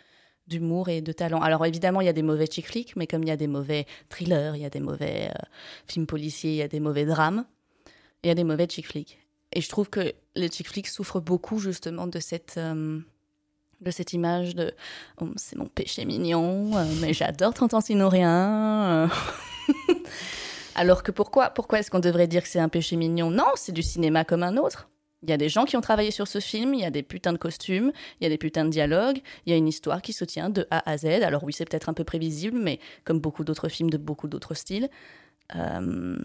d'humour et de talent. Alors évidemment, il y a des mauvais chick flicks, mais comme il y a des mauvais thrillers, il y a des mauvais films policiers, il y a des mauvais drames, il y a des mauvais chick flicks. Et je trouve que les chick flicks souffrent beaucoup justement de cette, euh, de cette image de oh, c'est mon péché mignon, euh, mais j'adore 30 ans sinon rien. Alors que pourquoi Pourquoi est-ce qu'on devrait dire que c'est un péché mignon? Non, c'est du cinéma comme un autre. Il y a des gens qui ont travaillé sur ce film, il y a des putains de costumes, il y a des putains de dialogues, il y a une histoire qui se tient de A à Z. Alors oui, c'est peut-être un peu prévisible, mais comme beaucoup d'autres films de beaucoup d'autres styles. Euh,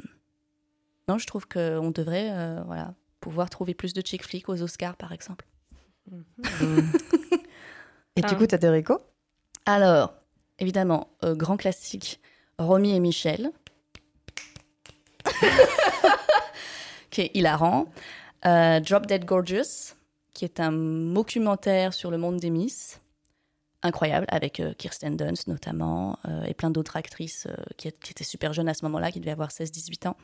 non, je trouve qu'on devrait voilà, pouvoir trouver plus de chick flicks aux Oscars, par exemple. Mhm. et du coup, t'as des Alors, évidemment, euh, grand classique, Romy et Michel, qui est hilarant. Euh, Drop Dead Gorgeous, qui est un documentaire sur le monde des Miss incroyable avec Kirsten Dunst notamment et plein d'autres actrices qui, qui, étaient super jeunes à ce moment-là, qui devaient avoir 16-18 ans.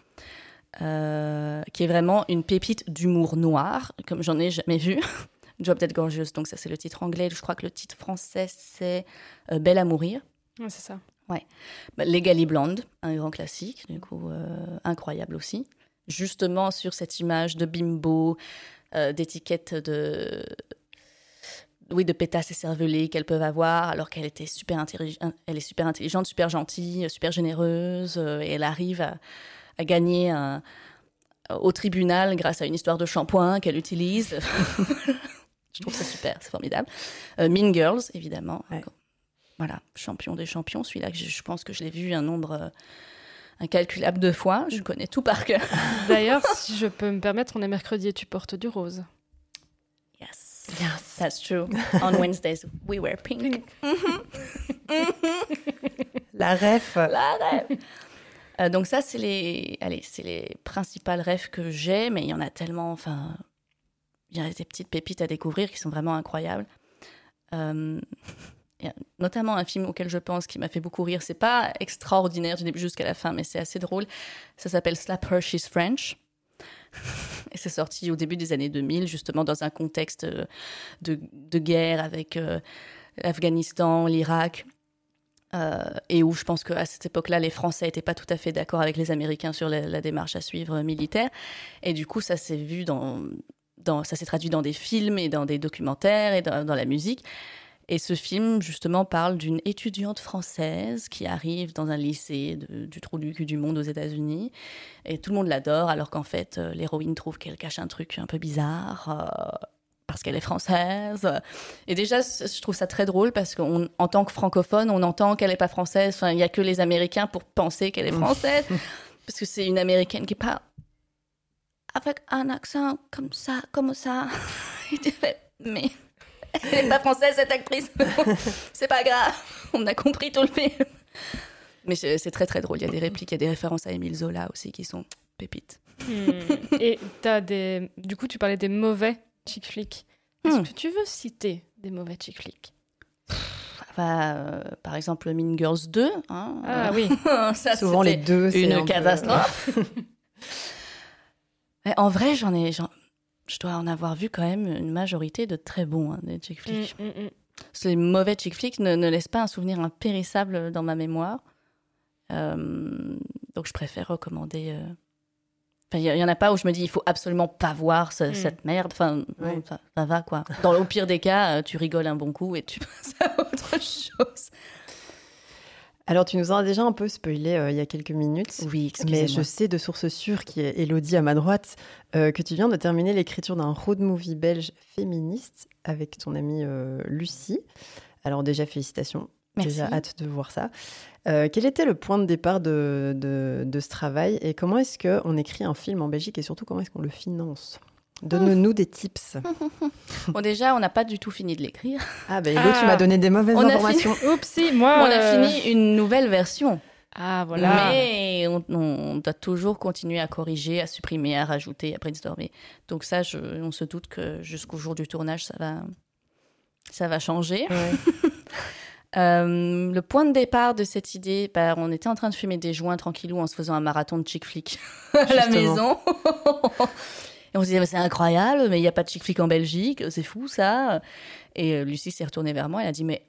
Euh, qui est vraiment une pépite d'humour noir, comme j'en ai jamais vu. Job Dead Gorgeous, donc ça c'est le titre anglais. Je crois que le titre français c'est euh, Belle à mourir. Ouais, c'est ça. Ouais. Bah, Legally Blonde, un grand classique, du coup euh, incroyable aussi. Justement sur cette image de bimbo, d'étiquette de oui, de pétasses et cervelées qu'elles peuvent avoir, alors qu'elle était super elle est super intelligente, super gentille, super généreuse, et elle arrive à, a gagné un, au tribunal grâce à une histoire de shampoing qu'elle utilise. je trouve ça super, c'est formidable. Euh, mean Girls, évidemment. Voilà, champion des champions. Celui-là, je, pense que je l'ai vu un nombre euh, incalculable de fois. Je connais tout par cœur. D'ailleurs, si je peux me permettre, on est mercredi et tu portes du rose. Yes. Yes. That's true. On Wednesdays, we wear pink. La ref. La ref. Euh, donc ça, c'est les, allez, c'est les principales rêves que j'ai, mais il y en a tellement. Enfin, il y a des petites pépites à découvrir qui sont vraiment incroyables. Euh, notamment un film auquel je pense qui m'a fait beaucoup rire. C'est pas extraordinaire du début jusqu'à la fin, mais c'est assez drôle. Ça s'appelle Slap Her, She's French. Et c'est sorti au début des années 2000, justement dans un contexte de, de guerre avec euh, l'Afghanistan, l'Irak. Euh, et où je pense qu'à cette époque-là, les Français n'étaient pas tout à fait d'accord avec les Américains sur la, démarche à suivre militaire. Et du coup, ça s'est vu dans, ça s'est traduit dans des films et dans des documentaires et dans, la musique. Et ce film, justement, parle d'une étudiante française qui arrive dans un lycée du trou du cul du monde aux États-Unis. Et tout le monde l'adore, alors qu'en fait, euh, l'héroïne trouve qu'elle cache un truc un peu bizarre. Parce qu'elle est française. Et déjà, je trouve ça très drôle parce qu'en tant que francophone, on entend qu'elle n'est pas française. Enfin, il n'y a que les Américains pour penser qu'elle est française. parce que c'est une Américaine qui parle avec un accent comme ça, comme ça. mais elle n'est pas française, cette actrice. c'est pas grave. On a compris tout le film. Mais c'est très très drôle. Il y a des répliques, il y a des références à Émile Zola aussi qui sont pépites. Hmm. Et as des... du coup, tu parlais des mauvais chick flick. Est-ce hmm. que tu veux citer des mauvais chick flicks bah, euh, par exemple, Mean Girls 2. Hein, ah oui. ça, Souvent les deux. Une catastrophe. en vrai, j'en ai, je dois en avoir vu quand même une majorité de très bons hein, des chick flicks. Mm, mm, mm. Les mauvais chick flicks ne, ne, laissent pas un souvenir impérissable dans ma mémoire. Euh, donc je préfère recommander euh, Il y, en a pas où je me dis il faut absolument pas voir Mm. cette merde. Enfin, Ouais. ça, ça va quoi. Dans le pire des cas, euh, tu rigoles un bon coup et tu passes à autre chose. Alors, tu nous en as déjà un peu spoilé euh, il y a quelques minutes. Oui, Mais excusez-moi. je sais de source sûre, qui est Elodie à ma droite, euh, que tu viens de terminer l'écriture d'un road movie belge féministe avec ton amie euh, Lucie. Alors déjà, félicitations. Merci. Déjà hâte de voir ça. Euh, quel était le point de départ de, de, de ce travail et comment est-ce qu'on écrit un film en Belgique et surtout comment est-ce qu'on le finance? Donne-nous des tips. Bon, déjà, on n'a pas du tout fini de l'écrire. Ah, ben Elo, tu Ah. m'as donné des mauvaises On informations. Oupsie, moi. on a euh, fini une nouvelle version. Ah, voilà. Mais on, on doit toujours continuer à corriger, à supprimer, à rajouter, à brainstormer. Donc ça, je- on se doute que jusqu'au jour du tournage, ça va, ça va changer. Ouais. Euh, le point de départ de cette idée, bah, on était en train de fumer des joints tranquillou en se faisant un marathon de chick flick à la maison. Et on se disait, mais c'est incroyable, mais il n'y a pas de chick flick en Belgique, c'est fou ça. Et euh, Lucie s'est retournée vers moi, elle a dit, mais,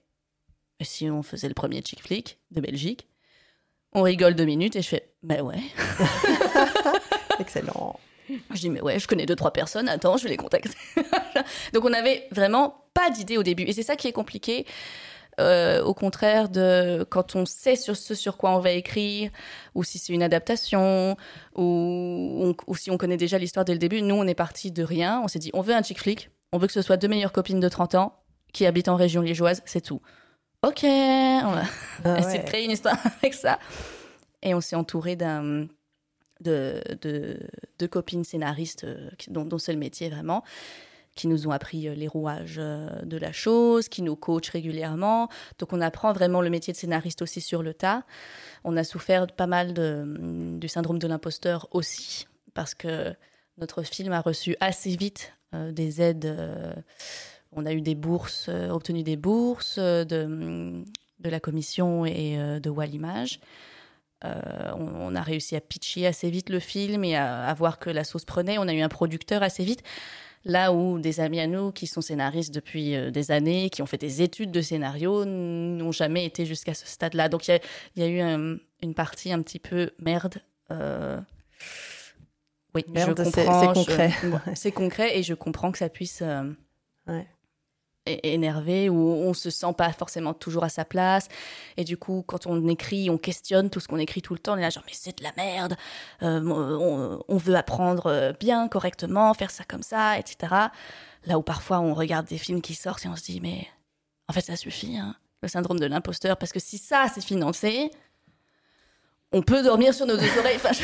mais si on faisait le premier chick flick de Belgique On rigole deux minutes et je fais, bah ouais. Excellent. Je dis, mais ouais, je connais deux, trois personnes, attends, je vais les contacter. Donc on n'avait vraiment pas d'idée au début. Et c'est ça qui est compliqué. Euh, au contraire de quand on sait sur ce sur quoi on va écrire, ou si c'est une adaptation, ou, on- ou si on connaît déjà l'histoire dès le début. Nous, on est parti de rien. On s'est dit, on veut un chick flick, on veut que ce soit deux meilleures copines de 30 ans qui habitent en région liégeoise, c'est tout. Ok, on va Ah essayer ouais. de créer une histoire avec ça. Et on s'est entouré d'un de, de, de copines scénaristes euh, dont, dont c'est le métier vraiment, qui nous ont appris euh, les rouages euh, de la chose, qui nous coachent régulièrement. Donc on apprend vraiment le métier de scénariste aussi sur le tas. On a souffert pas mal de, du syndrome de l'imposteur aussi, parce que notre film a reçu assez vite euh, des aides. on a eu des bourses, obtenu des bourses euh, de, la commission et de Wallimage. Euh, on, on a réussi à pitcher assez vite le film et à, à voir que la sauce prenait. On a eu un producteur assez vite. Là où des amis à nous qui sont scénaristes depuis euh, des années, qui ont fait des études de scénario, n'ont jamais été jusqu'à ce stade-là. Donc il y a, il y a eu un- une partie un petit peu merde. euh, Oui, Merde, je comprends. c'est je- concret. ouais, c'est concret et je comprends que ça puisse euh, Ouais. É- énerver ou on se sent pas forcément toujours à sa place. Et du coup, quand on écrit, on questionne tout ce qu'on écrit tout le temps. On est là genre, mais c'est de la merde. Euh, on, on veut apprendre euh, bien, correctement, faire ça comme ça, etc. Là où parfois on regarde des films qui sortent et on se dit, mais en fait, ça suffit, hein, le syndrome de l'imposteur. Parce que si ça, c'est financé, on peut dormir sur nos deux oreilles. Enfin, je-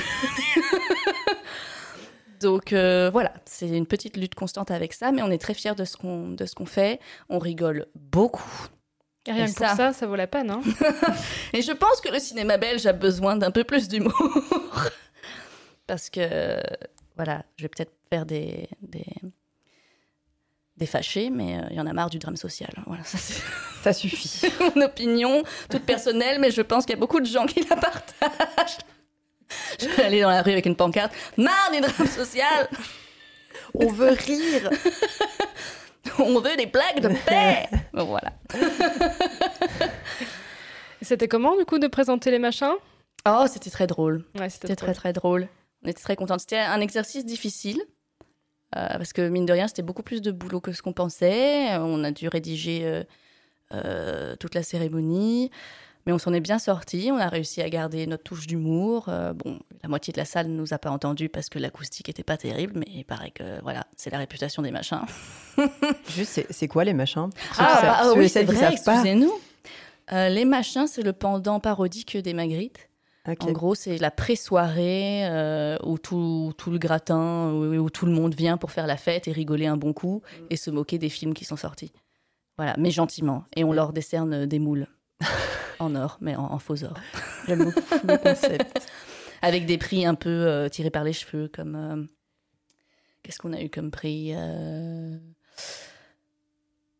Donc euh, voilà, c'est une petite lutte constante avec ça, mais on est très fiers de ce qu'on de ce qu'on fait. On rigole beaucoup. Et rien Et que pour ça. ça, ça vaut la peine. Hein. Et je pense que le cinéma belge a besoin d'un peu plus d'humour. Parce que, voilà, je vais peut-être faire des, des, des fâchés, mais euh, il y en a marre du drame social. Voilà, ça c'est Ça suffit. mon opinion, toute personnelle, mais je pense qu'il y a beaucoup de gens qui la partagent. Je vais aller dans la rue avec une pancarte. Marre du drame social On veut rire. On veut des plaques de paix Voilà. C'était comment, du coup, de présenter les machins? Oh, c'était très drôle. Ouais, C'était très très drôle. On était très contents. C'était un exercice difficile. euh, parce que mine de rien, c'était beaucoup plus de boulot que ce qu'on pensait. On a dû rédiger euh, euh, toute la cérémonie. Mais on s'en est bien sorti. On a réussi à garder notre touche d'humour. Euh, bon, la moitié de la salle ne nous a pas entendus parce que l'acoustique était pas terrible. Mais il paraît que voilà, c'est la réputation des machins. Juste, c'est- quoi les machins? Ah, bah, oui, c'est vrai, excusez-nous. Euh, les machins, c'est le pendant parodique des Magritte. En gros, c'est la pré-soirée euh, où tout, tout le gratin, où, où tout le monde vient pour faire la fête et rigoler un bon coup et se moquer des films qui sont sortis. Voilà, mais gentiment. Et on leur décerne des moules. en or, mais en, en faux or. J'aime beaucoup le concept. Avec des prix un peu euh, tirés par les cheveux, comme. euh, Qu'est-ce qu'on a eu comme prix Euh,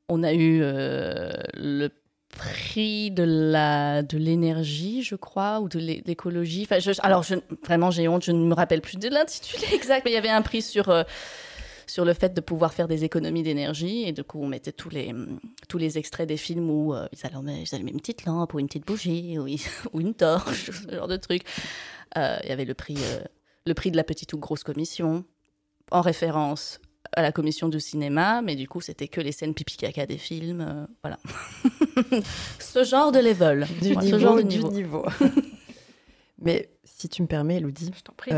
On a eu le prix de la de l'énergie, je crois, ou de l'é- l'écologie. Enfin, je- alors, je- vraiment, j'ai honte, je ne me rappelle plus de l'intitulé exact, mais il y avait un prix sur. Sur le fait de pouvoir faire des économies d'énergie et du coup on mettait tous les tous les extraits des films où euh, ils, allumaient, ils allumaient une petite lampe ou une petite bougie ou, ils- ou une torche ce genre de truc Euh, il y avait le prix euh, le prix de la petite ou grosse commission, en référence à la commission du cinéma, mais du coup, c'était que les scènes pipi caca des films. euh, voilà. ce genre de level. Du niveau, ce genre de du niveau. niveau. Mais si tu me permets, Elodie, Je t'en prie.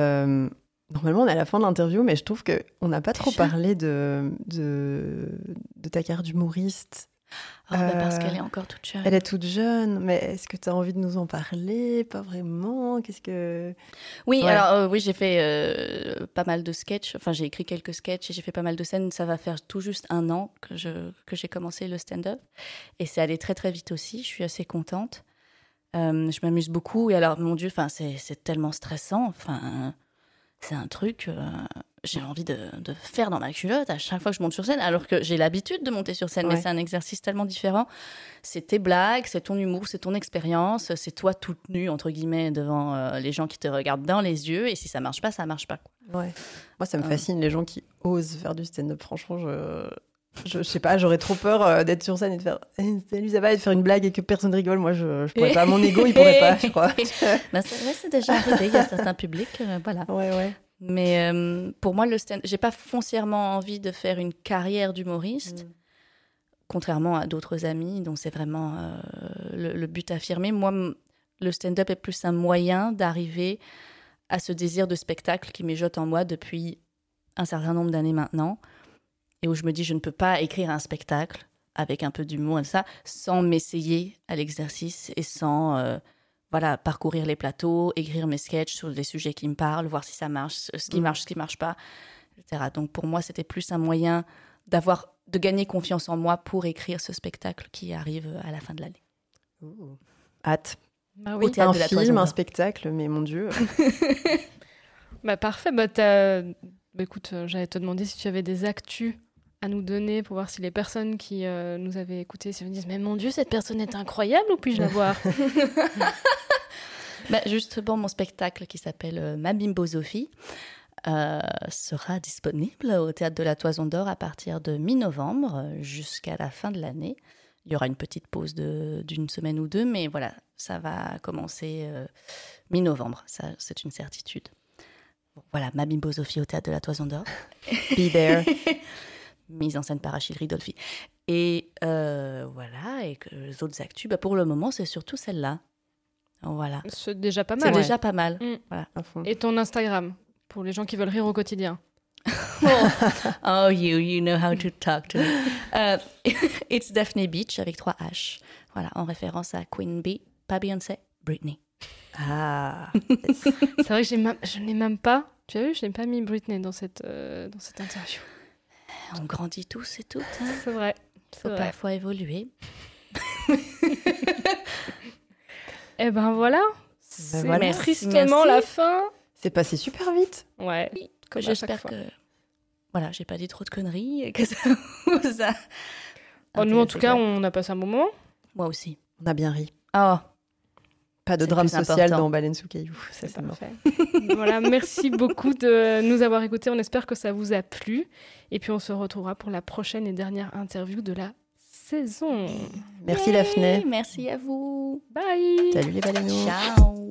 Normalement on est à la fin de l'interview, mais je trouve qu'on n'a pas trop parlé de, de, de ta carrière d'humoriste. Oh, bah, parce Euh, qu'elle est encore toute jeune. Elle est toute jeune, mais est-ce que tu as envie de nous en parler? Pas vraiment Qu'est-ce que. Oui, Ouais. alors euh, oui, j'ai fait euh, pas mal de sketchs. Enfin, j'ai écrit quelques sketchs et j'ai fait pas mal de scènes. Ça va faire tout juste un an que je que j'ai commencé le stand-up et c'est allé très très vite aussi. Je suis assez contente. Je m'amuse beaucoup et alors mon Dieu, enfin c'est c'est tellement stressant. Enfin, c'est un truc. euh, j'ai envie de, de faire dans ma culotte à chaque fois que je monte sur scène, alors que j'ai l'habitude de monter sur scène, mais c'est un exercice tellement différent. C'est tes blagues, c'est ton humour, c'est ton expérience, c'est toi toute nue, entre guillemets, devant euh, les gens qui te regardent dans les yeux, et si ça marche pas, ça marche pas. quoi. Ouais. Moi, ça me Euh. fascine les gens qui osent faire du stand-up. Franchement, je. Je, je sais pas, j'aurais trop peur euh, d'être sur scène et de faire Eh, Salut, ça va et de faire une blague et que personne rigole. Moi, je, je pourrais pas. Mon ego, il pourrait pas, je crois. Ben, c'est déjà arrivé, il y a certains publics, euh, voilà. Ouais, ouais. Mais euh, pour moi, le stand, j'ai pas foncièrement envie de faire une carrière d'humoriste, contrairement à d'autres amis dont c'est vraiment euh, le, le but affirmé. Moi, le stand-up est plus un moyen d'arriver à ce désir de spectacle qui mijote en moi depuis un certain nombre d'années maintenant, et où je me dis je ne peux pas écrire un spectacle avec un peu d'humour et ça sans m'essayer à l'exercice et sans euh, voilà parcourir les plateaux, écrire mes sketchs sur des sujets qui me parlent, voir si ça marche, ce qui Mm. marche, ce qui marche pas, etc. Donc pour moi c'était plus un moyen d'avoir de gagner confiance en moi pour écrire ce spectacle qui arrive à la fin de l'année. Hâte. Bah oui. un de la film, un spectacle, mais mon Dieu. Bah parfait. Bah, t'as- bah, écoute, euh, j'allais te demander si tu avais des actus à nous donner pour voir si les personnes qui euh, nous avaient écoutés me disent mais mon dieu cette personne est incroyable ou puis-je la voir? Bah, justement, mon spectacle qui s'appelle euh, Ma Bimbosophie euh, sera disponible au Théâtre de la Toison d'Or à partir de mi-novembre jusqu'à la fin de l'année. Il y aura une petite pause de- d'une semaine ou deux, mais voilà, ça va commencer euh, mi-novembre, ça c'est une certitude. Bon, voilà, Ma Bimbosophie au Théâtre de la Toison d'Or, Be there. Mise en scène par Achille Ridolfi. Et euh, voilà, et que les autres actus, bah, pour le moment, c'est surtout celle-là. Voilà. C'est déjà pas C'est mal. déjà pas mal. à fond. Et ton Instagram pour les gens qui veulent rire au quotidien. Oh, you, you know how to talk to me. Euh, it's Daphne Beach avec trois H. Voilà, en référence à Queen Bee, pas Beyoncé, Britney. Ah. C'est vrai que je n'ai même pas. Tu as vu, je n'ai pas mis Britney dans cette, euh, dans cette interview. On grandit tous et toutes. Hein. C'est vrai. Faut vrai. parfois évoluer. Eh ben voilà. C'est voilà. Tristement merci. la fin. C'est passé super vite. Ouais. J'espère que. Voilà, j'ai pas dit trop de conneries et que ça vous a. Oh, nous, en tout cas, on a passé un bon moment. Moi aussi. On a bien ri. Oh, Pas de drame social important. dans Baleine sous caillou. Ça, C'est parfait. voilà, merci beaucoup de nous avoir écoutés. On espère que ça vous a plu. Et puis, on se retrouvera pour la prochaine et dernière interview de la saison. Merci Yay. Merci à vous. Bye Salut les baleineaux. Ciao.